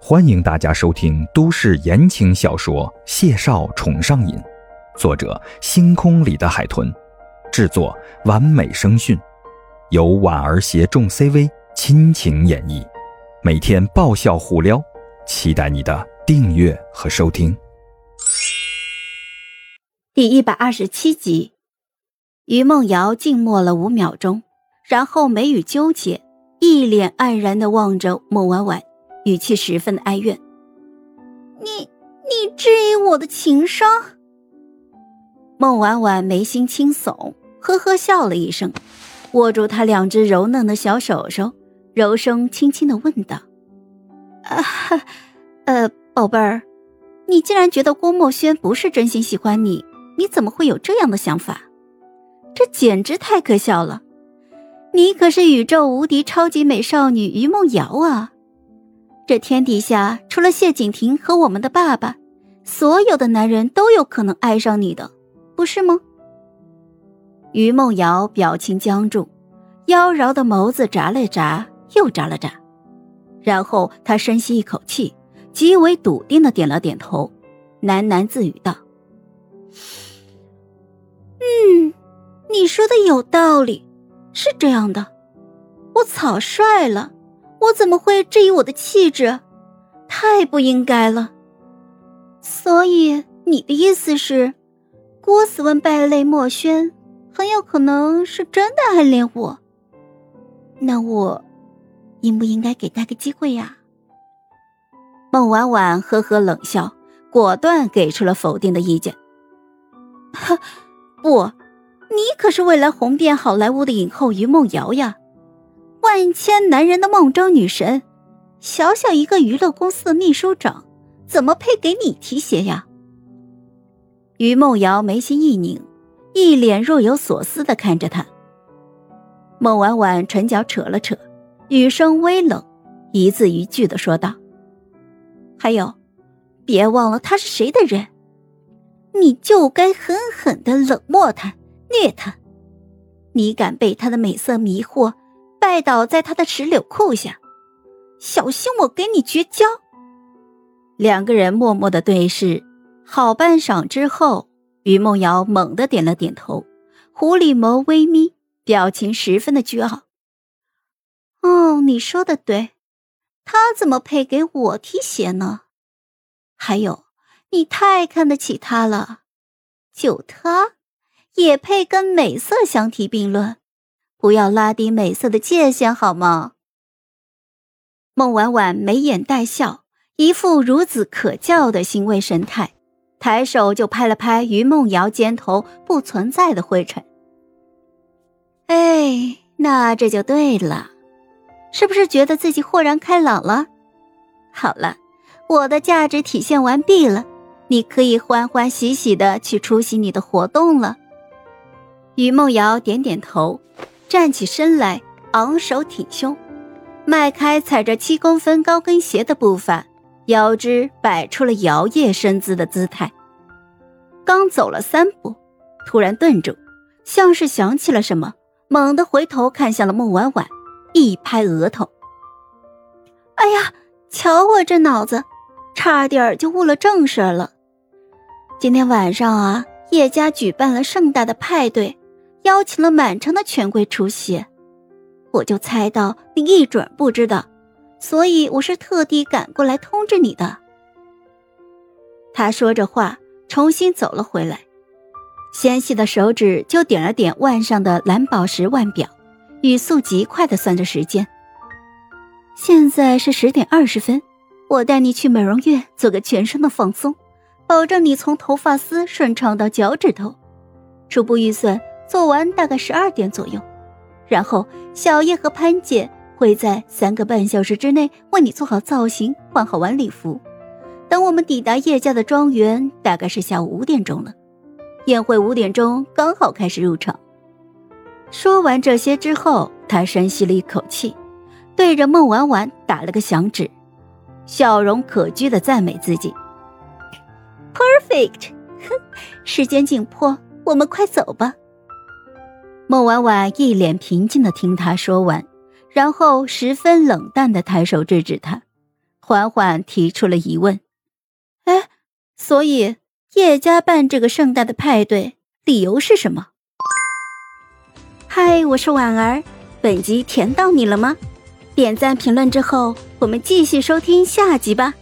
欢迎大家收听都市言情小说《谢少宠上瘾》，作者：星空里的海豚，制作：完美声讯，由婉儿携众 CV 亲情演绎，每天爆笑互撩，期待你的订阅和收听。第一百二十七集，于梦瑶静默了五秒钟，然后眉宇纠结，一脸黯然的望着莫婉婉。语气十分的哀怨。你你质疑我的情商？孟婉婉眉心轻耸，呵呵笑了一声，握住他两只柔嫩的小手手，柔声轻轻的问道：“啊，呃，宝贝儿，你既然觉得郭墨轩不是真心喜欢你，你怎么会有这样的想法？这简直太可笑了！你可是宇宙无敌超级美少女于梦瑶啊！”这天底下，除了谢景亭和我们的爸爸，所有的男人都有可能爱上你的，不是吗？于梦瑶表情僵住，妖娆的眸子眨了眨，又眨了眨，然后她深吸一口气，极为笃定的点了点头，喃喃自语道：“嗯，你说的有道理，是这样的，我草率了。”我怎么会质疑我的气质？太不应该了。所以你的意思是，郭斯文败类墨轩很有可能是真的暗恋我？那我应不应该给他个机会呀？孟婉婉呵呵冷笑，果断给出了否定的意见。不，你可是未来红遍好莱坞的影后于梦瑶呀。万千男人的梦中女神，小小一个娱乐公司的秘书长，怎么配给你提鞋呀？于梦瑶眉心一拧，一脸若有所思的看着他。孟婉婉唇角扯了扯，语声微冷，一字一句的说道：“还有，别忘了他是谁的人，你就该狠狠的冷漠他，虐他。你敢被他的美色迷惑？”拜倒在他的石榴裤下，小心我跟你绝交。两个人默默的对视，好半晌之后，于梦瑶猛地点了点头，狐狸眸微眯，表情十分的倨傲。哦，你说的对，他怎么配给我提鞋呢？还有，你太看得起他了，就他，也配跟美色相提并论？不要拉低美色的界限好吗？孟婉婉眉眼带笑，一副孺子可教的欣慰神态，抬手就拍了拍于梦瑶肩头不存在的灰尘。哎，那这就对了，是不是觉得自己豁然开朗了？好了，我的价值体现完毕了，你可以欢欢喜喜的去出席你的活动了。于梦瑶点点头。站起身来，昂首挺胸，迈开踩着七公分高跟鞋的步伐，腰肢摆出了摇曳身姿的姿态。刚走了三步，突然顿住，像是想起了什么，猛地回头看向了孟婉婉，一拍额头：“哎呀，瞧我这脑子，差点就误了正事了。今天晚上啊，叶家举办了盛大的派对。”邀请了满城的权贵出席，我就猜到你一准不知道，所以我是特地赶过来通知你的。他说着话，重新走了回来，纤细的手指就点了点腕上的蓝宝石腕表，语速极快的算着时间。现在是十点二十分，我带你去美容院做个全身的放松，保证你从头发丝顺畅到脚趾头。初步预算。做完大概十二点左右，然后小叶和潘姐会在三个半小时之内为你做好造型、换好晚礼服。等我们抵达叶家的庄园，大概是下午五点钟了。宴会五点钟刚好开始入场。说完这些之后，他深吸了一口气，对着孟婉婉打了个响指，笑容可掬的赞美自己：“Perfect。”哼，时间紧迫，我们快走吧。孟婉婉一脸平静的听他说完，然后十分冷淡的抬手制止他，缓缓提出了疑问：“哎，所以叶家办这个盛大的派对，理由是什么？”嗨，我是婉儿，本集甜到你了吗？点赞评论之后，我们继续收听下集吧。